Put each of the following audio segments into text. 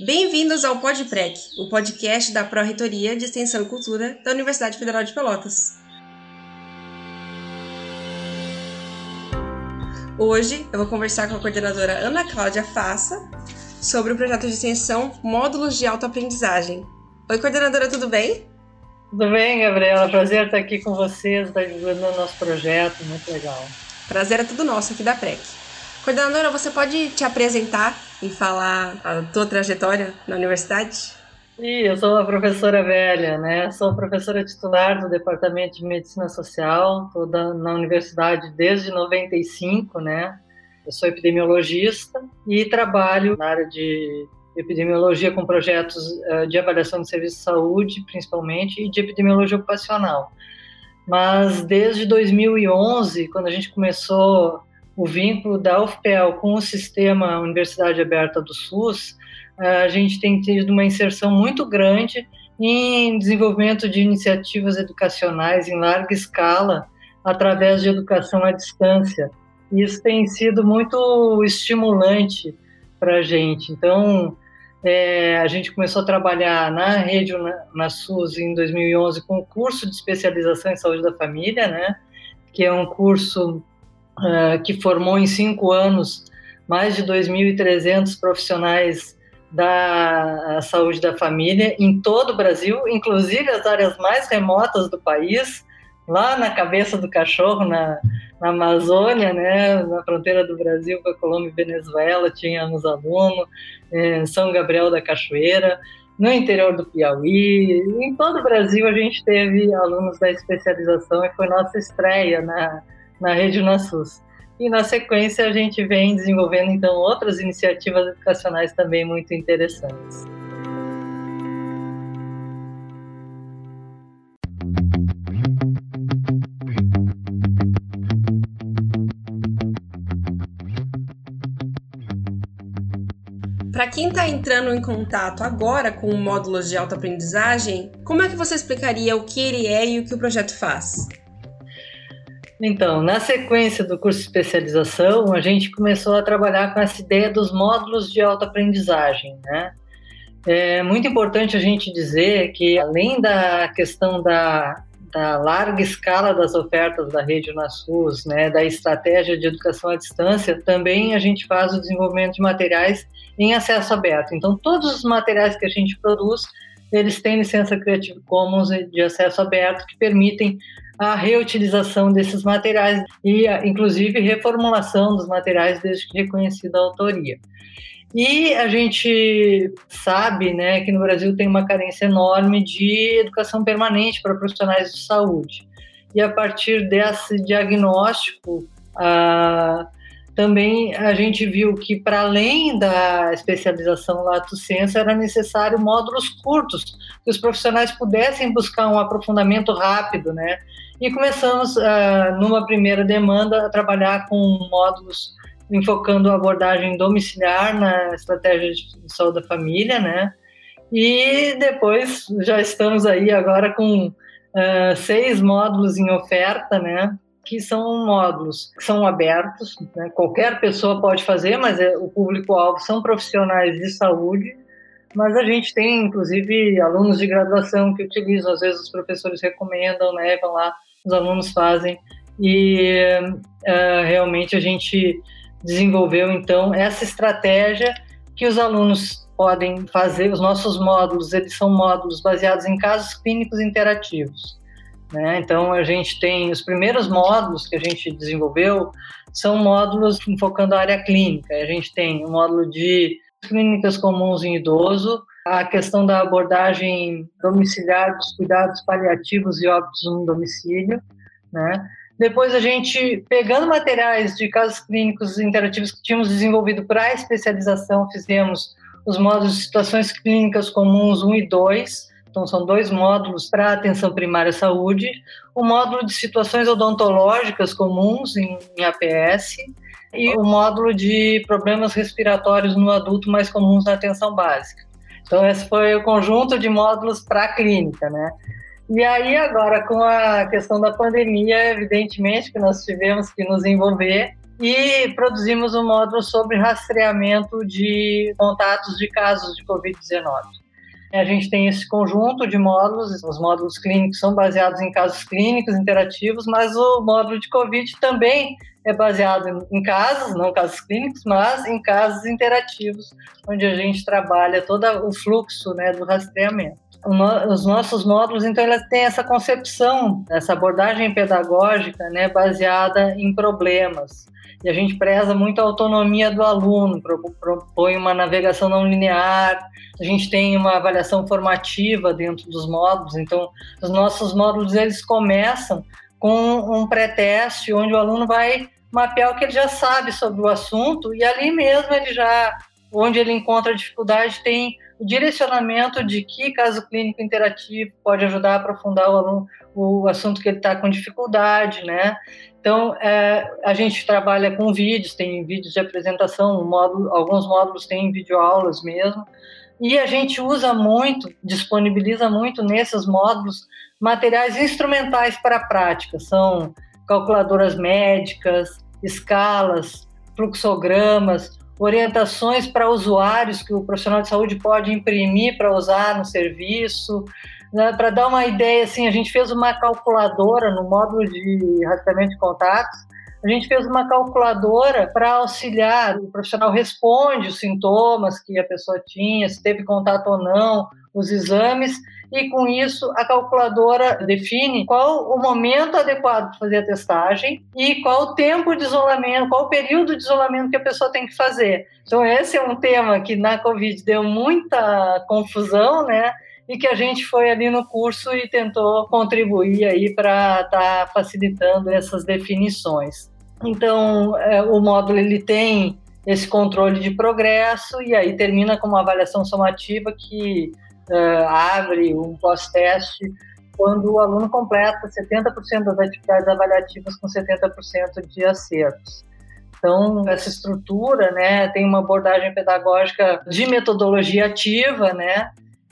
Bem-vindos ao PodPrec, o podcast da Pró-Reitoria de Extensão e Cultura da Universidade Federal de Pelotas. Hoje eu vou conversar com a coordenadora Ana Cláudia Faça sobre o projeto de extensão Módulos de Autoaprendizagem. Oi, coordenadora, tudo bem? Tudo bem, Gabriela. Prazer estar aqui com vocês, estar divulgando o nosso projeto, muito legal. Prazer é tudo nosso aqui da PREC. Coordenadora, você pode te apresentar e falar a tua trajetória na universidade? Sim, eu sou uma professora velha, né? Sou professora titular do Departamento de Medicina Social, estou na universidade desde 95, né? Eu sou epidemiologista e trabalho na área de epidemiologia com projetos eh, de avaliação de serviço de saúde, principalmente, e de epidemiologia ocupacional. Mas desde 2011, quando a gente começou o vínculo da UFPEL com o sistema Universidade Aberta do SUS, a gente tem tido uma inserção muito grande em desenvolvimento de iniciativas educacionais em larga escala através de educação à distância. Isso tem sido muito estimulante para a gente. Então, é, a gente começou a trabalhar na rede na SUS em 2011 com o curso de especialização em saúde da família, né? Que é um curso uh, que formou em cinco anos mais de 2.300 profissionais da saúde da família em todo o Brasil, inclusive as áreas mais remotas do país, lá na cabeça do cachorro, na, na Amazônia, né, na fronteira do Brasil com a Colômbia e Venezuela, tínhamos aluno, em São Gabriel da Cachoeira, no interior do Piauí, em todo o Brasil a gente teve alunos da especialização e foi nossa estreia na, na Rede Unasus. E na sequência a gente vem desenvolvendo então outras iniciativas educacionais também muito interessantes. Para quem está entrando em contato agora com módulos de autoaprendizagem, como é que você explicaria o que ele é e o que o projeto faz? Então, na sequência do curso de especialização, a gente começou a trabalhar com essa ideia dos módulos de autoaprendizagem, né? É muito importante a gente dizer que, além da questão da, da larga escala das ofertas da rede UNASUS, né, da estratégia de educação à distância, também a gente faz o desenvolvimento de materiais em acesso aberto. Então, todos os materiais que a gente produz, eles têm licença Creative Commons de acesso aberto, que permitem a reutilização desses materiais e, inclusive, reformulação dos materiais desde que reconhecida a autoria. E a gente sabe né, que no Brasil tem uma carência enorme de educação permanente para profissionais de saúde. E a partir desse diagnóstico, ah, também a gente viu que, para além da especialização lato sensu, era necessário módulos curtos, que os profissionais pudessem buscar um aprofundamento rápido, né? E começamos, uh, numa primeira demanda, a trabalhar com módulos enfocando a abordagem domiciliar na estratégia de saúde da família, né? E depois já estamos aí agora com uh, seis módulos em oferta, né? Que são módulos que são abertos, né? qualquer pessoa pode fazer, mas é, o público-alvo são profissionais de saúde mas a gente tem, inclusive, alunos de graduação que utilizam, às vezes os professores recomendam, né, vão lá os alunos fazem. E uh, realmente a gente desenvolveu, então, essa estratégia que os alunos podem fazer. Os nossos módulos, eles são módulos baseados em casos clínicos interativos. Né? Então, a gente tem os primeiros módulos que a gente desenvolveu são módulos focando a área clínica. A gente tem o módulo de clínicas comuns em idoso, a questão da abordagem domiciliar dos cuidados paliativos e óbitos no domicílio, né? Depois a gente, pegando materiais de casos clínicos interativos que tínhamos desenvolvido para a especialização, fizemos os módulos de situações clínicas comuns 1 e 2, então são dois módulos para atenção primária à saúde, o módulo de situações odontológicas comuns em, em APS, e o módulo de problemas respiratórios no adulto mais comuns na atenção básica. Então, esse foi o conjunto de módulos para a clínica, né? E aí, agora, com a questão da pandemia, evidentemente que nós tivemos que nos envolver e produzimos um módulo sobre rastreamento de contatos de casos de Covid-19. A gente tem esse conjunto de módulos, os módulos clínicos são baseados em casos clínicos interativos, mas o módulo de Covid também é baseado em casos, não casos clínicos, mas em casos interativos, onde a gente trabalha todo o fluxo né, do rastreamento. Os nossos módulos, então, eles têm essa concepção, essa abordagem pedagógica né, baseada em problemas e a gente preza muito a autonomia do aluno, propõe uma navegação não linear, a gente tem uma avaliação formativa dentro dos módulos, então os nossos módulos eles começam com um pré-teste onde o aluno vai mapear o que ele já sabe sobre o assunto e ali mesmo ele já, onde ele encontra dificuldade, tem o direcionamento de que caso clínico interativo pode ajudar a aprofundar o aluno, o assunto que ele está com dificuldade, né? Então, é, a gente trabalha com vídeos, tem vídeos de apresentação, módulo, alguns módulos têm videoaulas mesmo, e a gente usa muito, disponibiliza muito nesses módulos materiais instrumentais para a prática, são calculadoras médicas, escalas, fluxogramas, orientações para usuários que o profissional de saúde pode imprimir para usar no serviço, né, para dar uma ideia, assim, a gente fez uma calculadora no módulo de rastreamento de contatos. A gente fez uma calculadora para auxiliar. O profissional responde os sintomas que a pessoa tinha, se teve contato ou não, os exames, e com isso a calculadora define qual o momento adequado para fazer a testagem e qual o tempo de isolamento, qual o período de isolamento que a pessoa tem que fazer. Então esse é um tema que na Covid deu muita confusão, né? E que a gente foi ali no curso e tentou contribuir aí para estar tá facilitando essas definições. Então, é, o módulo ele tem esse controle de progresso e aí termina com uma avaliação somativa que é, abre um pós-teste quando o aluno completa 70% das atividades avaliativas com 70% de acertos. Então, essa estrutura, né, tem uma abordagem pedagógica de metodologia ativa, né,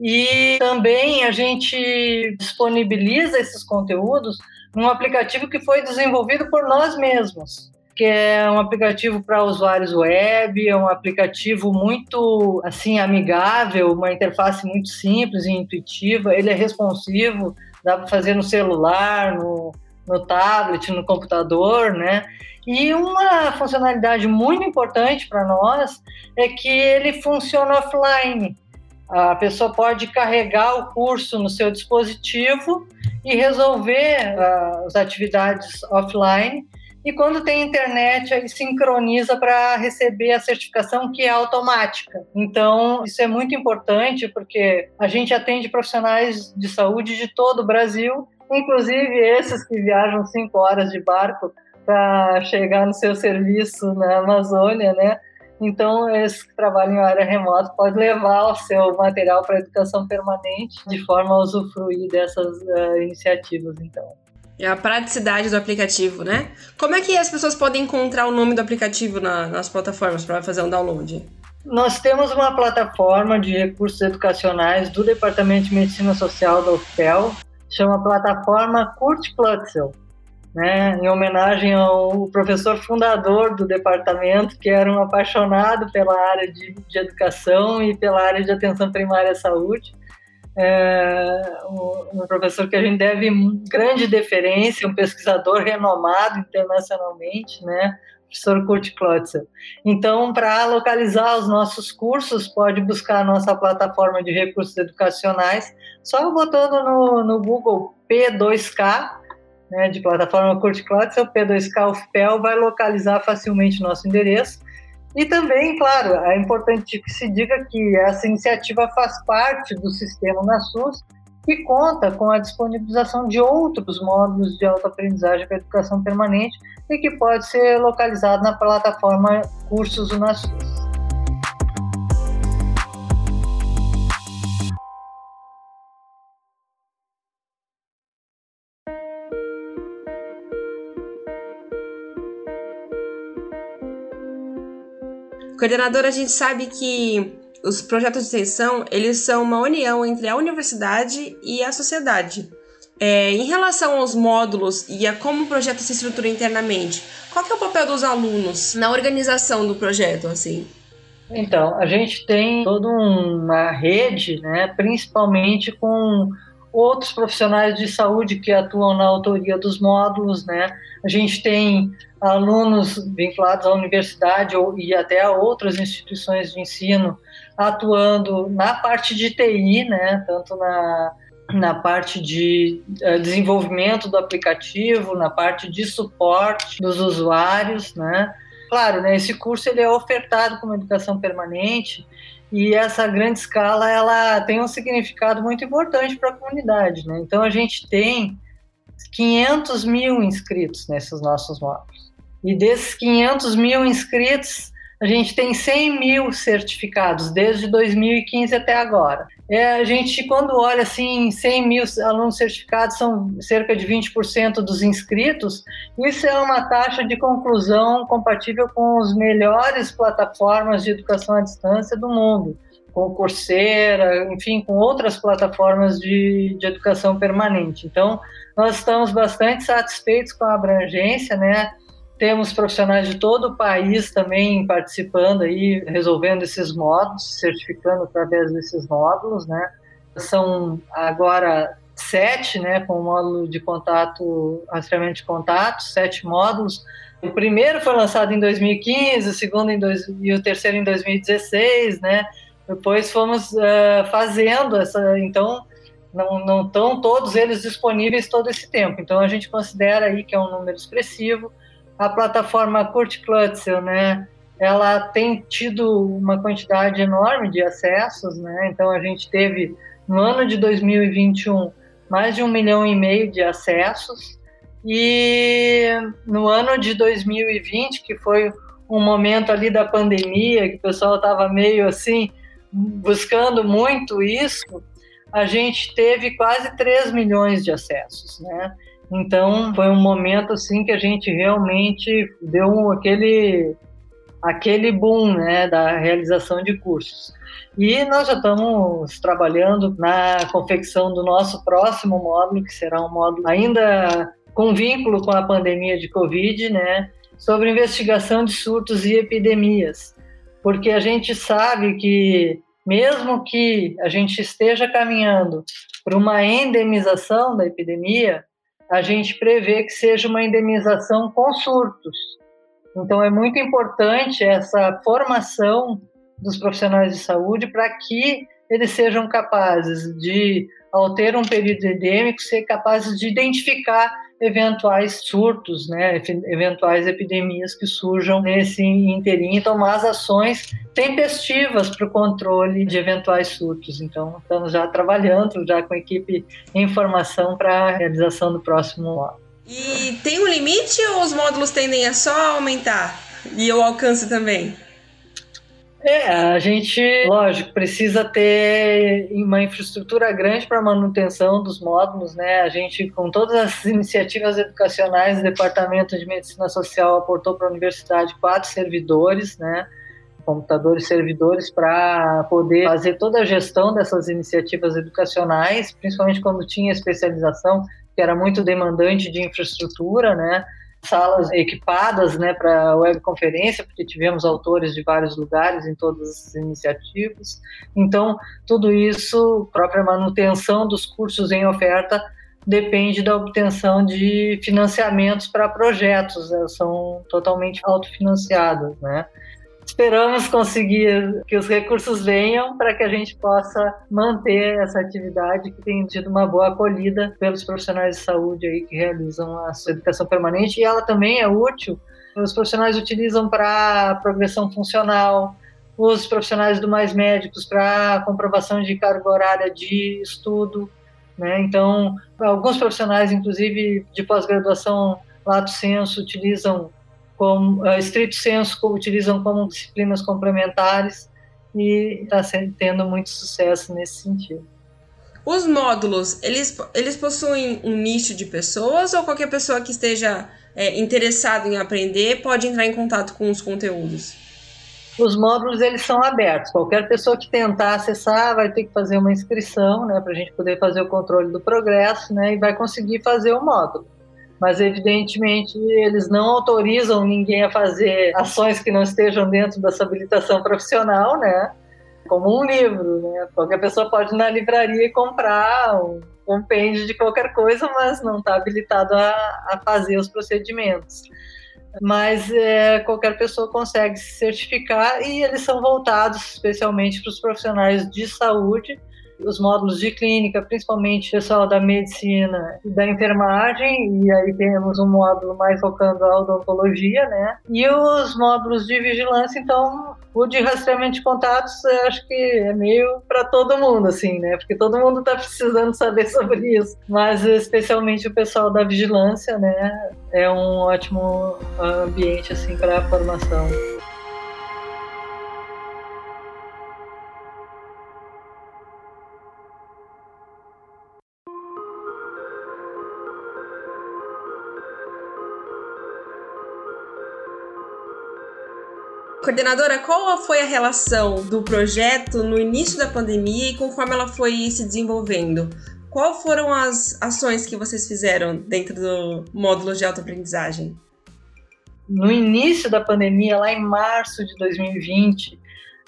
e também a gente disponibiliza esses conteúdos num aplicativo que foi desenvolvido por nós mesmos, que é um aplicativo para usuários web, é um aplicativo muito assim amigável, uma interface muito simples e intuitiva. Ele é responsivo, dá para fazer no celular, no, no tablet, no computador, né? E uma funcionalidade muito importante para nós é que ele funciona offline. A pessoa pode carregar o curso no seu dispositivo e resolver uh, as atividades offline. E quando tem internet, ele sincroniza para receber a certificação que é automática. Então, isso é muito importante porque a gente atende profissionais de saúde de todo o Brasil, inclusive esses que viajam cinco horas de barco para chegar no seu serviço na Amazônia, né? Então, esse que trabalha em área remota pode levar o seu material para educação permanente de forma a usufruir dessas uh, iniciativas, então. É a praticidade do aplicativo, né? Como é que as pessoas podem encontrar o nome do aplicativo na, nas plataformas para fazer um download? Nós temos uma plataforma de recursos educacionais do Departamento de Medicina Social da UFPEL, chama plataforma Kurt Plutzel né, em homenagem ao professor fundador do departamento, que era um apaixonado pela área de, de educação e pela área de atenção primária à saúde. É, um, professor que a gente deve grande deferência, um pesquisador renomado internacionalmente, né, professor Kurt Klotzer. Então, para localizar os nossos cursos, pode buscar a nossa plataforma de recursos educacionais, só botando no, no Google P2K, né, de plataforma Curte Cloud, seu P2K UFPEL vai localizar facilmente nosso endereço. E também, claro, é importante que se diga que essa iniciativa faz parte do sistema NASUS e conta com a disponibilização de outros módulos de autoaprendizagem para educação permanente e que pode ser localizado na plataforma Cursos UNASUS. Coordenadora, a gente sabe que os projetos de extensão, eles são uma união entre a universidade e a sociedade. É, em relação aos módulos e a como o projeto se estrutura internamente, qual é o papel dos alunos na organização do projeto, assim? Então, a gente tem toda uma rede, né, principalmente com outros profissionais de saúde que atuam na autoria dos módulos, né? A gente tem alunos vinculados à universidade ou, e até a outras instituições de ensino atuando na parte de TI, né? Tanto na, na parte de uh, desenvolvimento do aplicativo, na parte de suporte dos usuários, né? Claro, né, esse curso ele é ofertado como educação permanente e essa grande escala ela tem um significado muito importante para a comunidade. Né? Então a gente tem 500 mil inscritos nesses nossos módulos. E desses 500 mil inscritos, a gente tem 100 mil certificados desde 2015 até agora. É, a gente, quando olha assim, 100 mil alunos certificados são cerca de 20% dos inscritos, isso é uma taxa de conclusão compatível com as melhores plataformas de educação à distância do mundo, com Coursera, enfim, com outras plataformas de, de educação permanente. Então, nós estamos bastante satisfeitos com a abrangência, né? Temos profissionais de todo o país também participando aí, resolvendo esses módulos, certificando através desses módulos, né? São agora sete, né, com o módulo de contato, rastreamento de contato, sete módulos. O primeiro foi lançado em 2015, o segundo em dois, e o terceiro em 2016, né? Depois fomos uh, fazendo essa, então não, não estão todos eles disponíveis todo esse tempo. Então a gente considera aí que é um número expressivo a plataforma Kurt Klutzel, né, ela tem tido uma quantidade enorme de acessos, né? Então a gente teve no ano de 2021 mais de um milhão e meio de acessos e no ano de 2020 que foi um momento ali da pandemia que o pessoal estava meio assim buscando muito isso, a gente teve quase 3 milhões de acessos, né? Então foi um momento assim que a gente realmente deu aquele aquele boom né, da realização de cursos. E nós já estamos trabalhando na confecção do nosso próximo módulo, que será um módulo ainda com vínculo com a pandemia de Covid, né, sobre investigação de surtos e epidemias. Porque a gente sabe que, mesmo que a gente esteja caminhando para uma endemização da epidemia, a gente prevê que seja uma indenização com surtos. Então, é muito importante essa formação dos profissionais de saúde para que eles sejam capazes de, ao ter um período endêmico, ser capazes de identificar eventuais surtos, né, eventuais epidemias que surjam nesse inteirinho e tomar as ações tempestivas para o controle de eventuais surtos. Então, estamos já trabalhando já com a equipe em formação para a realização do próximo ano. E tem um limite ou os módulos tendem a só aumentar? E o alcance também? É, a gente, lógico, precisa ter uma infraestrutura grande para manutenção dos módulos, né? A gente, com todas as iniciativas educacionais, o Departamento de Medicina Social aportou para a universidade quatro servidores, né? computadores servidores para poder fazer toda a gestão dessas iniciativas educacionais, principalmente quando tinha especialização, que era muito demandante de infraestrutura, né? Salas equipadas né, para webconferência, porque tivemos autores de vários lugares em todas as iniciativas. Então, tudo isso, própria manutenção dos cursos em oferta, depende da obtenção de financiamentos para projetos, né, são totalmente autofinanciados, né? Esperamos conseguir que os recursos venham para que a gente possa manter essa atividade que tem tido uma boa acolhida pelos profissionais de saúde aí que realizam a sua educação permanente e ela também é útil. Os profissionais utilizam para progressão funcional, os profissionais do Mais Médicos para comprovação de carga horária de estudo, né? Então, alguns profissionais, inclusive de pós-graduação lato senso, utilizam como uh, estrito senso utilizam como disciplinas complementares e está tendo muito sucesso nesse sentido. Os módulos, eles, eles possuem um nicho de pessoas ou qualquer pessoa que esteja é, interessado em aprender pode entrar em contato com os conteúdos? os módulos eles são abertos. Qualquer pessoa que tentar acessar vai ter que fazer uma inscrição, né, para a gente poder fazer o controle do progresso, né, e vai conseguir fazer o módulo. Mas evidentemente eles não autorizam ninguém a fazer ações que não estejam dentro dessa habilitação profissional, né? Como um livro, né? Qualquer pessoa pode ir na livraria e comprar um compêndio de qualquer coisa, mas não está habilitado a, a fazer os procedimentos mas é, qualquer pessoa consegue se certificar e eles são voltados especialmente para os profissionais de saúde os módulos de clínica, principalmente pessoal da medicina e da enfermagem, e aí temos um módulo mais focando a odontologia, né? E os módulos de vigilância, então, o de rastreamento de contatos, acho que é meio para todo mundo, assim, né? Porque todo mundo está precisando saber sobre isso, mas especialmente o pessoal da vigilância, né? É um ótimo ambiente, assim, para a formação. Coordenadora, qual foi a relação do projeto no início da pandemia e conforme ela foi se desenvolvendo? Qual foram as ações que vocês fizeram dentro do módulo de autoaprendizagem? No início da pandemia, lá em março de 2020,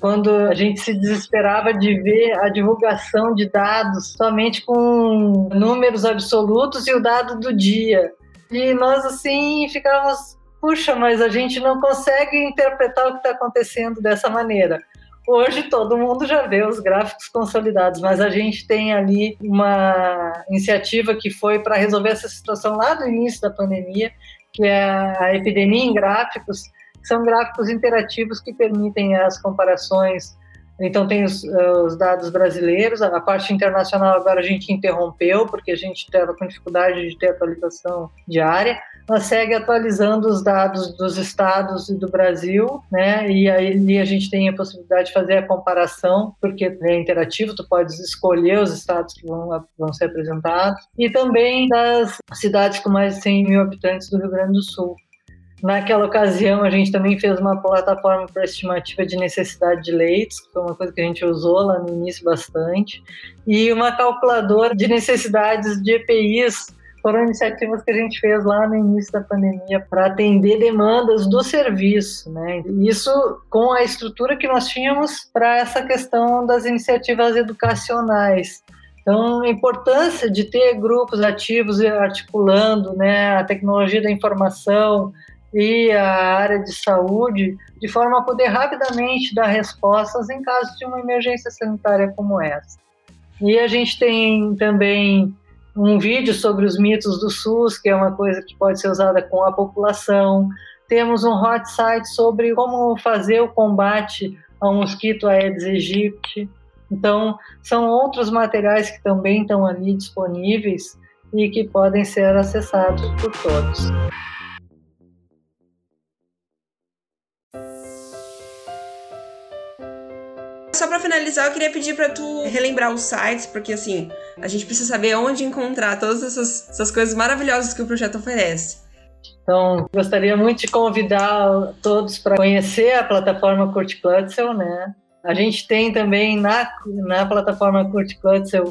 quando a gente se desesperava de ver a divulgação de dados somente com números absolutos e o dado do dia. E nós, assim, ficávamos puxa, mas a gente não consegue interpretar o que está acontecendo dessa maneira. Hoje todo mundo já vê os gráficos consolidados, mas a gente tem ali uma iniciativa que foi para resolver essa situação lá do início da pandemia, que é a epidemia em gráficos. São gráficos interativos que permitem as comparações. Então, tem os, os dados brasileiros, a parte internacional agora a gente interrompeu, porque a gente estava com dificuldade de ter atualização diária ela segue atualizando os dados dos estados e do Brasil, né? E aí a gente tem a possibilidade de fazer a comparação, porque é interativo, tu podes escolher os estados que vão, vão ser apresentados, e também das cidades com mais de 100 mil habitantes do Rio Grande do Sul. Naquela ocasião, a gente também fez uma plataforma para estimativa de necessidade de leitos, que foi uma coisa que a gente usou lá no início bastante, e uma calculadora de necessidades de EPIs foram iniciativas que a gente fez lá no início da pandemia para atender demandas do serviço, né? Isso com a estrutura que nós tínhamos para essa questão das iniciativas educacionais. Então, a importância de ter grupos ativos articulando né, a tecnologia da informação e a área de saúde, de forma a poder rapidamente dar respostas em caso de uma emergência sanitária como essa. E a gente tem também um vídeo sobre os mitos do SUS, que é uma coisa que pode ser usada com a população. Temos um hot site sobre como fazer o combate ao mosquito Aedes aegypti. Então, são outros materiais que também estão ali disponíveis e que podem ser acessados por todos. Finalizar, eu queria pedir para tu relembrar os sites, porque assim, a gente precisa saber onde encontrar todas essas, essas coisas maravilhosas que o projeto oferece. Então, gostaria muito de convidar todos para conhecer a plataforma Kurt né? A gente tem também na, na plataforma Kurt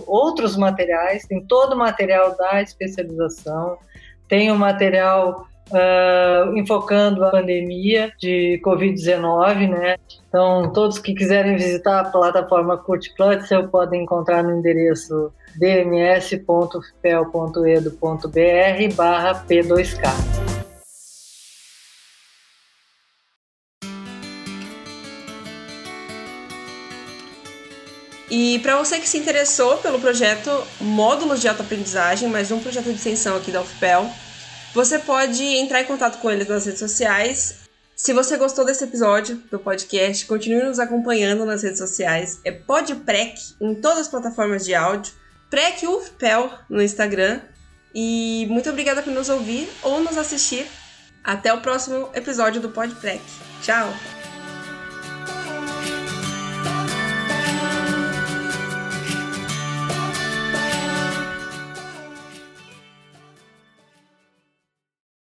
outros materiais, tem todo o material da especialização, tem o material uh, enfocando a pandemia de Covid-19, né? Então, todos que quiserem visitar a plataforma Kurt Plutzel podem encontrar no endereço dms.fpel.edu.br barra P2K. E para você que se interessou pelo projeto Módulos de Autoaprendizagem, mais um projeto de extensão aqui da UFPEL, você pode entrar em contato com eles nas redes sociais. Se você gostou desse episódio do podcast, continue nos acompanhando nas redes sociais. É Podprec em todas as plataformas de áudio. Prec UFPEL no Instagram. E muito obrigada por nos ouvir ou nos assistir. Até o próximo episódio do Podprec. Tchau!